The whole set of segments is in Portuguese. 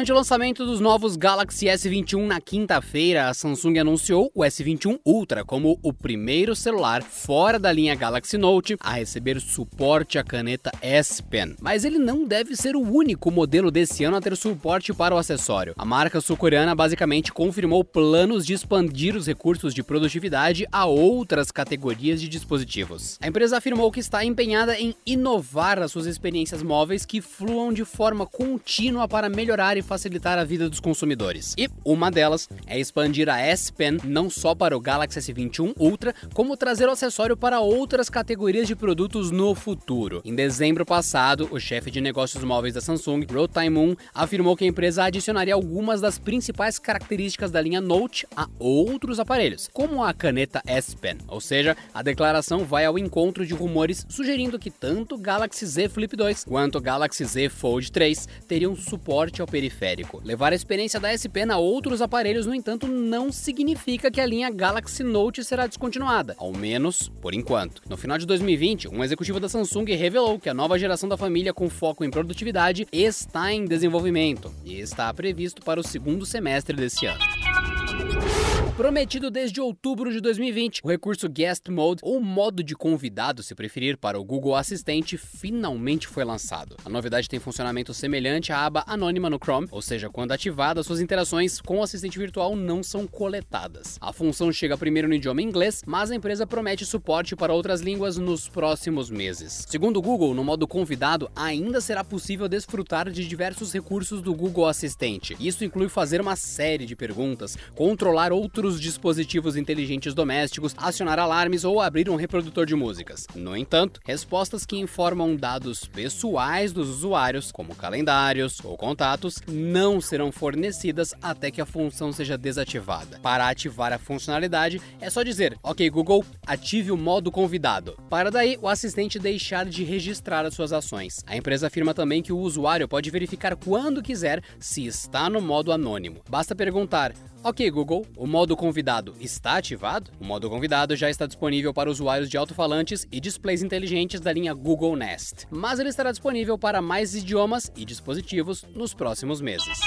Durante o lançamento dos novos Galaxy S21 na quinta-feira, a Samsung anunciou o S21 Ultra como o primeiro celular fora da linha Galaxy Note a receber suporte à caneta S Pen. Mas ele não deve ser o único modelo desse ano a ter suporte para o acessório. A marca sul-coreana basicamente confirmou planos de expandir os recursos de produtividade a outras categorias de dispositivos. A empresa afirmou que está empenhada em inovar as suas experiências móveis que fluam de forma contínua para melhorar e facilitar a vida dos consumidores. E uma delas é expandir a S Pen não só para o Galaxy S21 Ultra, como trazer o acessório para outras categorias de produtos no futuro. Em dezembro passado, o chefe de negócios móveis da Samsung, Ro Tae-moon, afirmou que a empresa adicionaria algumas das principais características da linha Note a outros aparelhos, como a caneta S Pen. Ou seja, a declaração vai ao encontro de rumores sugerindo que tanto o Galaxy Z Flip 2 quanto o Galaxy Z Fold 3 teriam suporte ao periférico periférico. Levar a experiência da S Pen a outros aparelhos, no entanto, não significa que a linha Galaxy Note será descontinuada, ao menos por enquanto. No final de 2020, um executivo da Samsung revelou que a nova geração da família com foco em produtividade está em desenvolvimento e está previsto para o segundo semestre desse ano. Prometido desde outubro de 2020, o recurso Guest Mode, ou modo de convidado, se preferir, para o Google Assistente, finalmente foi lançado. A novidade tem funcionamento semelhante à aba anônima no Chrome, ou seja, quando ativada, suas interações com o assistente virtual não são coletadas. A função chega primeiro no idioma inglês, mas a empresa promete suporte para outras línguas nos próximos meses. Segundo o Google, no modo convidado, ainda será possível desfrutar de diversos recursos do Google Assistente. Isso inclui fazer uma série de perguntas, controlar outros outros dispositivos inteligentes domésticos, acionar alarmes ou abrir um reprodutor de músicas. No entanto, respostas que informam dados pessoais dos usuários, como calendários ou contatos, não serão fornecidas até que a função seja desativada. Para ativar a funcionalidade, é só dizer: OK Google, ative o modo convidado. Para daí o assistente deixar de registrar as suas ações. A empresa afirma também que o usuário pode verificar quando quiser se está no modo anônimo. Basta perguntar: Ok, Google, o modo convidado está ativado? O modo convidado já está disponível para usuários de alto-falantes e displays inteligentes da linha Google Nest, mas ele estará disponível para mais idiomas e dispositivos nos próximos meses.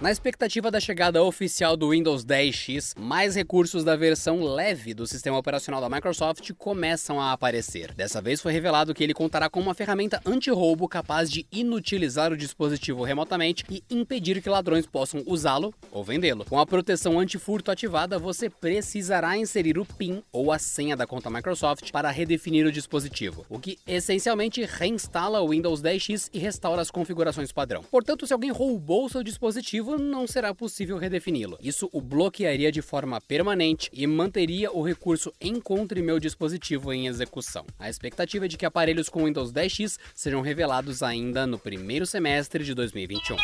Na expectativa da chegada oficial do Windows 10X, mais recursos da versão leve do sistema operacional da Microsoft começam a aparecer. Dessa vez foi revelado que ele contará com uma ferramenta anti-roubo capaz de inutilizar o dispositivo remotamente e impedir que ladrões possam usá-lo ou vendê-lo. Com a proteção anti-furto ativada, você precisará inserir o PIN ou a senha da conta Microsoft para redefinir o dispositivo, o que essencialmente reinstala o Windows 10X e restaura as configurações padrão. Portanto, se alguém roubou seu dispositivo, não será possível redefini-lo. Isso o bloquearia de forma permanente e manteria o recurso Encontre meu dispositivo em execução. A expectativa é de que aparelhos com Windows 10X sejam revelados ainda no primeiro semestre de 2021.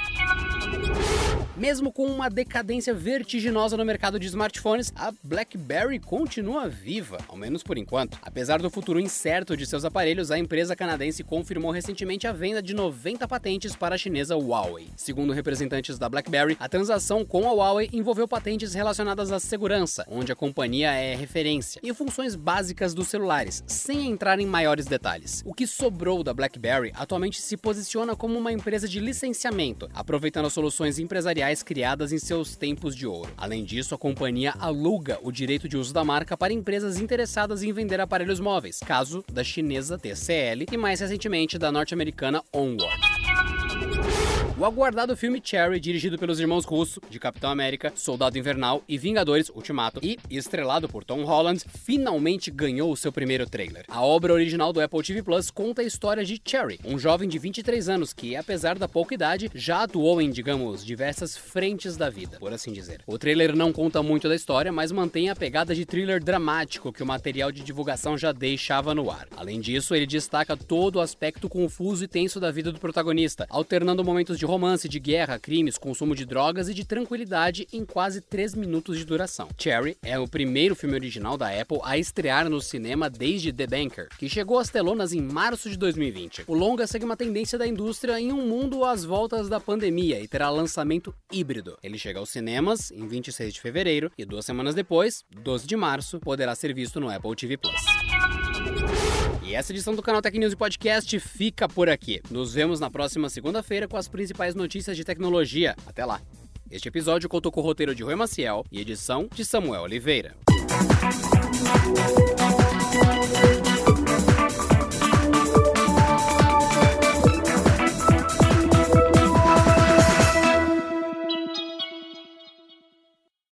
Mesmo com uma decadência vertiginosa no mercado de smartphones, a BlackBerry continua viva, ao menos por enquanto. Apesar do futuro incerto de seus aparelhos, a empresa canadense confirmou recentemente a venda de 90 patentes para a chinesa Huawei. Segundo representantes da BlackBerry, a transação com a Huawei envolveu patentes relacionadas à segurança, onde a companhia é referência, e funções básicas dos celulares, sem entrar em maiores detalhes. O que sobrou da BlackBerry atualmente se posiciona como uma empresa de licenciamento, aproveitando as soluções empresariais criadas em seus tempos de ouro. Além disso, a companhia aluga o direito de uso da marca para empresas interessadas em vender aparelhos móveis, caso da chinesa TCL e mais recentemente da norte-americana Onward. O aguardado filme Cherry, dirigido pelos irmãos Russo, de Capitão América, Soldado Invernal e Vingadores Ultimato, e estrelado por Tom Holland, finalmente ganhou o seu primeiro trailer. A obra original do Apple TV Plus conta a história de Cherry, um jovem de 23 anos que, apesar da pouca idade, já atuou em, digamos, diversas frentes da vida, por assim dizer. O trailer não conta muito da história, mas mantém a pegada de thriller dramático que o material de divulgação já deixava no ar. Além disso, ele destaca todo o aspecto confuso e tenso da vida do protagonista, alternando momentos de romance, de guerra, crimes, consumo de drogas e de tranquilidade em quase 3 minutos de duração. Cherry é o primeiro filme original da Apple a estrear no cinema desde The Banker, que chegou às telonas em março de 2020. O longa segue uma tendência da indústria em um mundo às voltas da pandemia e terá lançamento híbrido. Ele chega aos cinemas em 26 de fevereiro e duas semanas depois, 12 de março, poderá ser visto no Apple TV Plus. E essa edição do canal Tech News e Podcast fica por aqui. Nos vemos na próxima segunda-feira com as principais notícias de tecnologia. Até lá! Este episódio contou com o roteiro de Rui Maciel e edição de Samuel Oliveira.